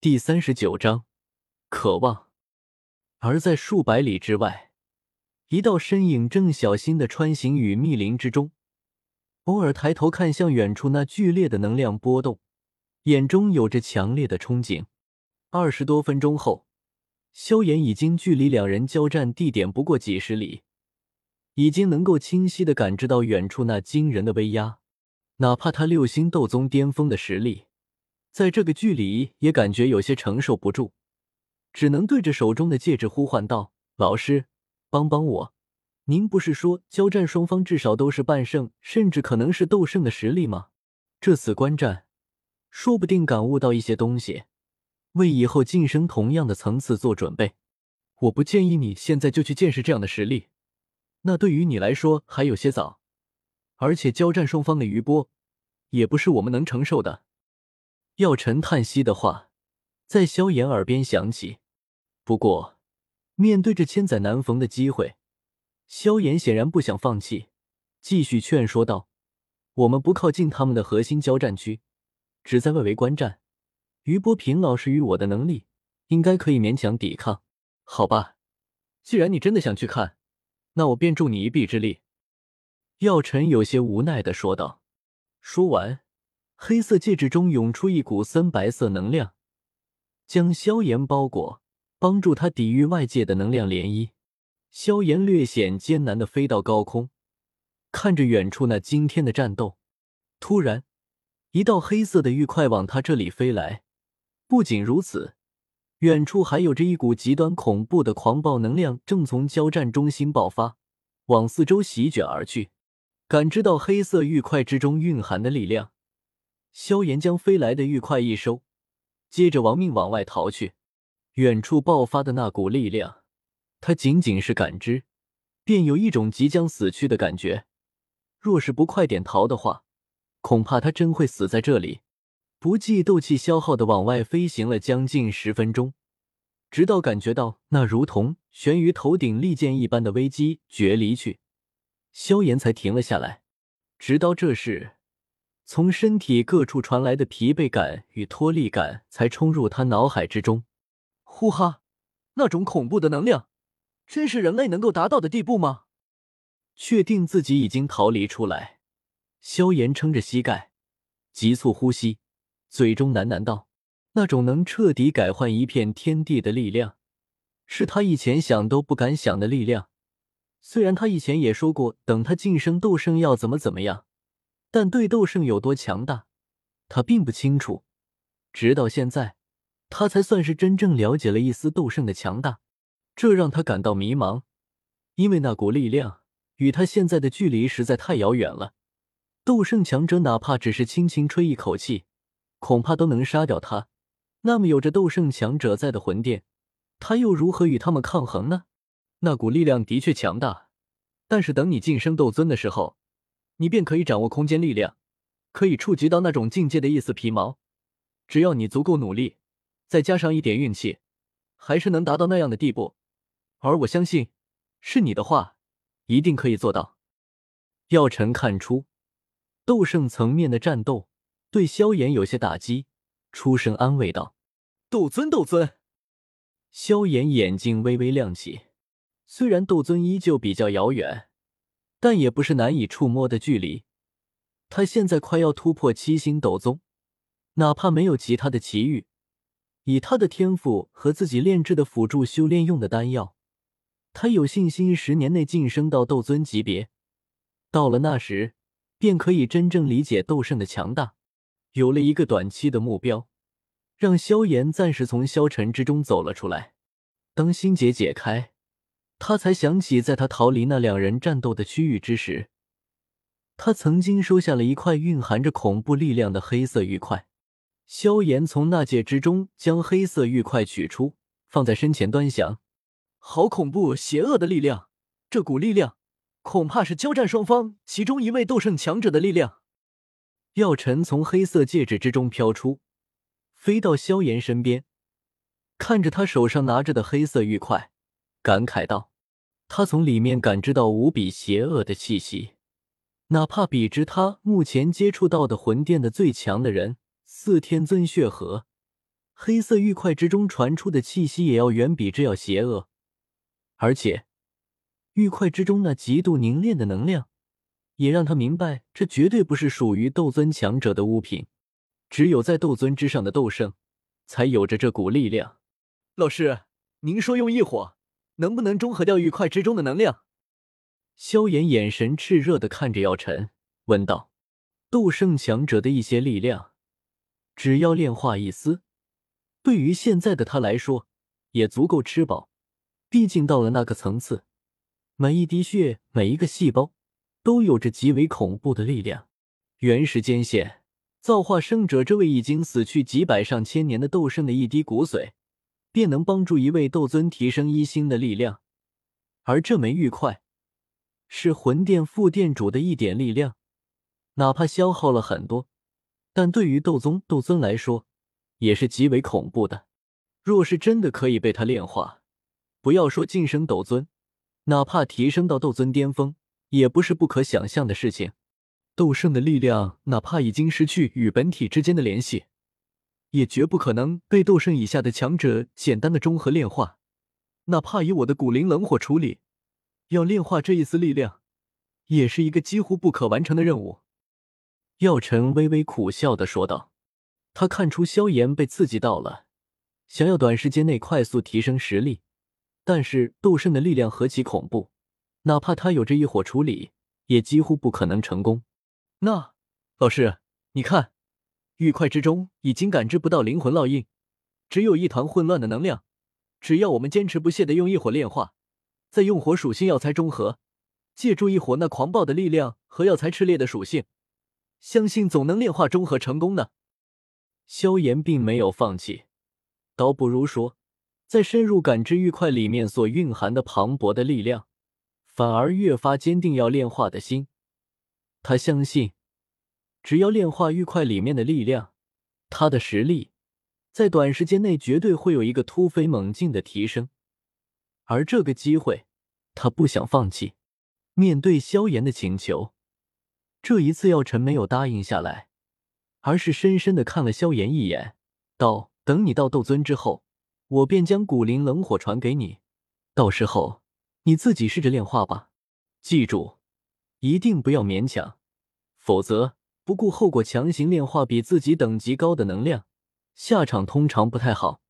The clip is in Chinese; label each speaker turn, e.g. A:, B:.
A: 第三十九章，渴望。而在数百里之外，一道身影正小心的穿行于密林之中，偶尔抬头看向远处那剧烈的能量波动，眼中有着强烈的憧憬。二十多分钟后，萧炎已经距离两人交战地点不过几十里，已经能够清晰的感知到远处那惊人的威压，哪怕他六星斗宗巅峰的实力。在这个距离也感觉有些承受不住，只能对着手中的戒指呼唤道：“老师，帮帮我！您不是说交战双方至少都是半圣，甚至可能是斗圣的实力吗？这次观战，说不定感悟到一些东西，为以后晋升同样的层次做准备。我不建议你现在就去见识这样的实力，那对于你来说还有些早。而且交战双方的余波，也不是我们能承受的。”药尘叹息的话在萧炎耳边响起。不过，面对着千载难逢的机会，萧炎显然不想放弃，继续劝说道：“我们不靠近他们的核心交战区，只在外围观战。余波平老师与我的能力应该可以勉强抵抗，好吧？既然你真的想去看，那我便助你一臂之力。”药尘有些无奈的说道。说完。黑色戒指中涌出一股森白色能量，将萧炎包裹，帮助他抵御外界的能量涟漪。萧炎略显艰难的飞到高空，看着远处那惊天的战斗。突然，一道黑色的玉块往他这里飞来。不仅如此，远处还有着一股极端恐怖的狂暴能量正从交战中心爆发，往四周席卷而去。感知到黑色玉块之中蕴含的力量。萧炎将飞来的玉块一收，接着亡命往外逃去。远处爆发的那股力量，他仅仅是感知，便有一种即将死去的感觉。若是不快点逃的话，恐怕他真会死在这里。不计斗气消耗的往外飞行了将近十分钟，直到感觉到那如同悬于头顶利剑一般的危机决离去，萧炎才停了下来。直到这时。从身体各处传来的疲惫感与脱力感，才冲入他脑海之中。呼哈，那种恐怖的能量，真是人类能够达到的地步吗？确定自己已经逃离出来，萧炎撑着膝盖，急促呼吸，嘴中喃喃道：“那种能彻底改换一片天地的力量，是他以前想都不敢想的力量。虽然他以前也说过，等他晋升斗圣要怎么怎么样。”但对斗圣有多强大，他并不清楚。直到现在，他才算是真正了解了一丝斗圣的强大，这让他感到迷茫。因为那股力量与他现在的距离实在太遥远了。斗圣强者哪怕只是轻轻吹一口气，恐怕都能杀掉他。那么有着斗圣强者在的魂殿，他又如何与他们抗衡呢？那股力量的确强大，但是等你晋升斗尊的时候。你便可以掌握空间力量，可以触及到那种境界的一丝皮毛。只要你足够努力，再加上一点运气，还是能达到那样的地步。而我相信，是你的话，一定可以做到。药尘看出斗圣层面的战斗对萧炎有些打击，出声安慰道：“斗尊，斗尊。”萧炎眼睛微微亮起，虽然斗尊依旧比较遥远。但也不是难以触摸的距离。他现在快要突破七星斗宗，哪怕没有其他的奇遇，以他的天赋和自己炼制的辅助修炼用的丹药，他有信心十年内晋升到斗尊级别。到了那时，便可以真正理解斗圣的强大。有了一个短期的目标，让萧炎暂时从消沉之中走了出来。当心结解开。他才想起，在他逃离那两人战斗的区域之时，他曾经收下了一块蕴含着恐怖力量的黑色玉块。萧炎从那戒之中将黑色玉块取出，放在身前端详。好恐怖、邪恶的力量！这股力量，恐怕是交战双方其中一位斗圣强者的力量。药尘从黑色戒指之中飘出，飞到萧炎身边，看着他手上拿着的黑色玉块。感慨道：“他从里面感知到无比邪恶的气息，哪怕比之他目前接触到的魂殿的最强的人四天尊血河，黑色玉块之中传出的气息也要远比这要邪恶，而且玉块之中那极度凝练的能量，也让他明白这绝对不是属于斗尊强者的物品。只有在斗尊之上的斗圣，才有着这股力量。
B: 老师，您说用异火能不能中和掉玉块之中的能量？
A: 萧炎眼神炽热的看着药尘，问道：“斗圣强者的一些力量，只要炼化一丝，对于现在的他来说，也足够吃饱。毕竟到了那个层次，每一滴血，每一个细胞，都有着极为恐怖的力量。原始间线。”造化生者这位已经死去几百上千年的斗圣的一滴骨髓，便能帮助一位斗尊提升一星的力量。而这枚玉块，是魂殿副殿主的一点力量，哪怕消耗了很多，但对于斗宗、斗尊来说，也是极为恐怖的。若是真的可以被他炼化，不要说晋升斗尊，哪怕提升到斗尊巅峰，也不是不可想象的事情。斗圣的力量，哪怕已经失去与本体之间的联系，也绝不可能被斗圣以下的强者简单的中和炼化。哪怕以我的古灵冷火处理，要炼化这一丝力量，也是一个几乎不可完成的任务。药尘微微苦笑的说道：“他看出萧炎被刺激到了，想要短时间内快速提升实力，但是斗圣的力量何其恐怖，哪怕他有这一火处理，也几乎不可能成功。”那老师，你看，玉块之中已经感知不到灵魂烙印，只有一团混乱的能量。只要我们坚持不懈的用异火炼化，再用火属性药材中和，借助异火那狂暴的力量和药材炽烈的属性，相信总能炼化中和成功的。萧炎并没有放弃，倒不如说，在深入感知玉块里面所蕴含的磅礴的力量，反而越发坚定要炼化的心。他相信，只要炼化玉块里面的力量，他的实力在短时间内绝对会有一个突飞猛进的提升。而这个机会，他不想放弃。面对萧炎的请求，这一次药尘没有答应下来，而是深深的看了萧炎一眼，道：“等你到斗尊之后，我便将古灵冷火传给你，到时候你自己试着炼化吧。记住。”一定不要勉强，否则不顾后果强行炼化比自己等级高的能量，下场通常不太好。